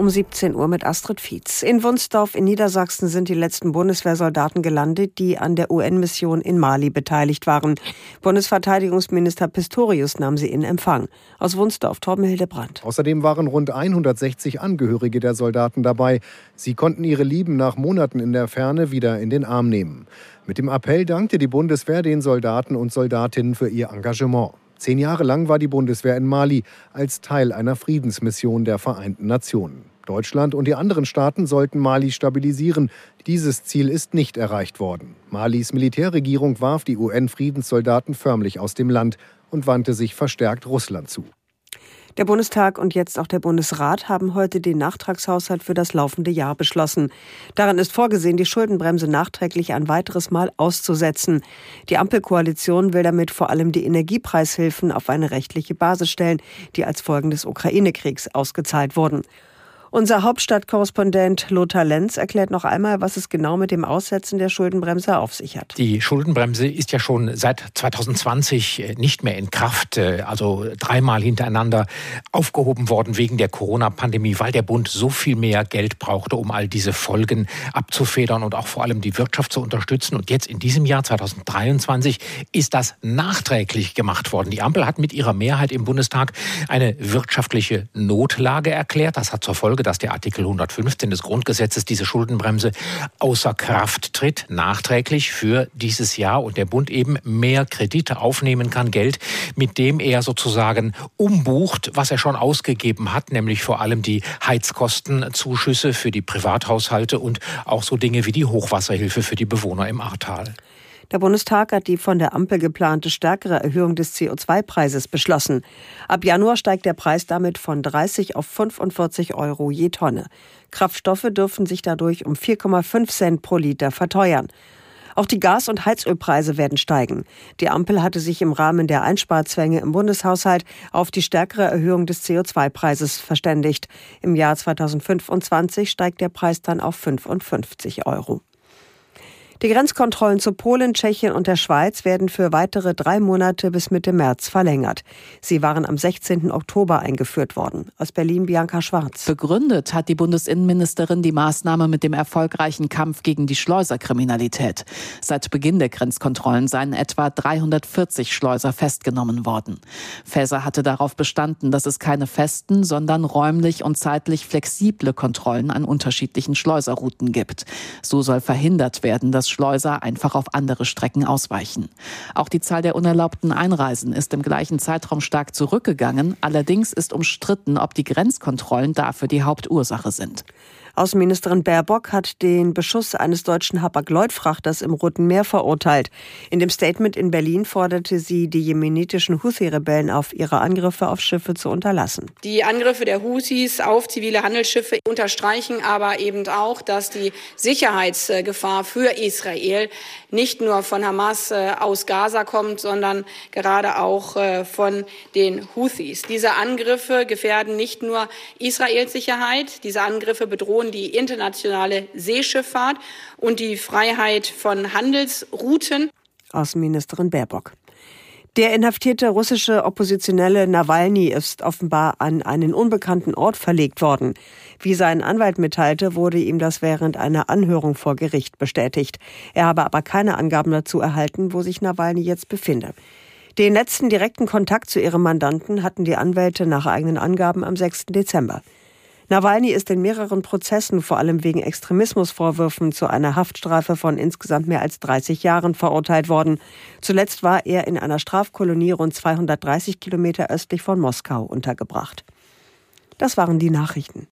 Um 17 Uhr mit Astrid Fietz. In Wunsdorf in Niedersachsen sind die letzten Bundeswehrsoldaten gelandet, die an der UN-Mission in Mali beteiligt waren. Bundesverteidigungsminister Pistorius nahm sie in Empfang. Aus Wunsdorf, Torben Hildebrandt. Außerdem waren rund 160 Angehörige der Soldaten dabei. Sie konnten ihre Lieben nach Monaten in der Ferne wieder in den Arm nehmen. Mit dem Appell dankte die Bundeswehr den Soldaten und Soldatinnen für ihr Engagement. Zehn Jahre lang war die Bundeswehr in Mali als Teil einer Friedensmission der Vereinten Nationen. Deutschland und die anderen Staaten sollten Mali stabilisieren. Dieses Ziel ist nicht erreicht worden. Malis Militärregierung warf die UN-Friedenssoldaten förmlich aus dem Land und wandte sich verstärkt Russland zu. Der Bundestag und jetzt auch der Bundesrat haben heute den Nachtragshaushalt für das laufende Jahr beschlossen. Darin ist vorgesehen, die Schuldenbremse nachträglich ein weiteres Mal auszusetzen. Die Ampelkoalition will damit vor allem die Energiepreishilfen auf eine rechtliche Basis stellen, die als Folgen des Ukraine-Kriegs ausgezahlt wurden. Unser Hauptstadtkorrespondent Lothar Lenz erklärt noch einmal, was es genau mit dem Aussetzen der Schuldenbremse auf sich hat. Die Schuldenbremse ist ja schon seit 2020 äh, nicht mehr in Kraft, äh, also dreimal hintereinander aufgehoben worden wegen der Corona-Pandemie, weil der Bund so viel mehr Geld brauchte, um all diese Folgen abzufedern und auch vor allem die Wirtschaft zu unterstützen. Und jetzt in diesem Jahr 2023 ist das nachträglich gemacht worden. Die Ampel hat mit ihrer Mehrheit im Bundestag eine wirtschaftliche Notlage erklärt. Das hat zur Folge, Folge, dass der Artikel 115 des Grundgesetzes diese Schuldenbremse außer Kraft tritt, nachträglich für dieses Jahr und der Bund eben mehr Kredite aufnehmen kann, Geld, mit dem er sozusagen umbucht, was er schon ausgegeben hat, nämlich vor allem die Heizkostenzuschüsse für die Privathaushalte und auch so Dinge wie die Hochwasserhilfe für die Bewohner im Ahrtal. Der Bundestag hat die von der Ampel geplante stärkere Erhöhung des CO2-Preises beschlossen. Ab Januar steigt der Preis damit von 30 auf 45 Euro je Tonne. Kraftstoffe dürfen sich dadurch um 4,5 Cent pro Liter verteuern. Auch die Gas- und Heizölpreise werden steigen. Die Ampel hatte sich im Rahmen der Einsparzwänge im Bundeshaushalt auf die stärkere Erhöhung des CO2-Preises verständigt. Im Jahr 2025 steigt der Preis dann auf 55 Euro. Die Grenzkontrollen zu Polen, Tschechien und der Schweiz werden für weitere drei Monate bis Mitte März verlängert. Sie waren am 16. Oktober eingeführt worden. Aus Berlin Bianca Schwarz. Begründet hat die Bundesinnenministerin die Maßnahme mit dem erfolgreichen Kampf gegen die Schleuserkriminalität. Seit Beginn der Grenzkontrollen seien etwa 340 Schleuser festgenommen worden. Faeser hatte darauf bestanden, dass es keine festen, sondern räumlich und zeitlich flexible Kontrollen an unterschiedlichen Schleuserrouten gibt. So soll verhindert werden, dass Schleuser einfach auf andere Strecken ausweichen. Auch die Zahl der unerlaubten Einreisen ist im gleichen Zeitraum stark zurückgegangen. Allerdings ist umstritten, ob die Grenzkontrollen dafür die Hauptursache sind. Außenministerin Baerbock hat den Beschuss eines deutschen Hapag-Lloyd-Frachters im Roten Meer verurteilt. In dem Statement in Berlin forderte sie die jemenitischen Houthi-Rebellen auf, ihre Angriffe auf Schiffe zu unterlassen. Die Angriffe der Houthis auf zivile Handelsschiffe unterstreichen aber eben auch, dass die Sicherheitsgefahr für Israel nicht nur von Hamas äh, aus Gaza kommt, sondern gerade auch äh, von den Houthis. Diese Angriffe gefährden nicht nur Israels Sicherheit, diese Angriffe bedrohen die internationale Seeschifffahrt und die Freiheit von Handelsrouten. Außenministerin Baerbock. Der inhaftierte russische Oppositionelle Nawalny ist offenbar an einen unbekannten Ort verlegt worden. Wie sein Anwalt mitteilte, wurde ihm das während einer Anhörung vor Gericht bestätigt. Er habe aber keine Angaben dazu erhalten, wo sich Nawalny jetzt befinde. Den letzten direkten Kontakt zu ihrem Mandanten hatten die Anwälte nach eigenen Angaben am 6. Dezember. Nawalny ist in mehreren Prozessen, vor allem wegen Extremismusvorwürfen, zu einer Haftstrafe von insgesamt mehr als 30 Jahren verurteilt worden. Zuletzt war er in einer Strafkolonie rund 230 Kilometer östlich von Moskau untergebracht. Das waren die Nachrichten.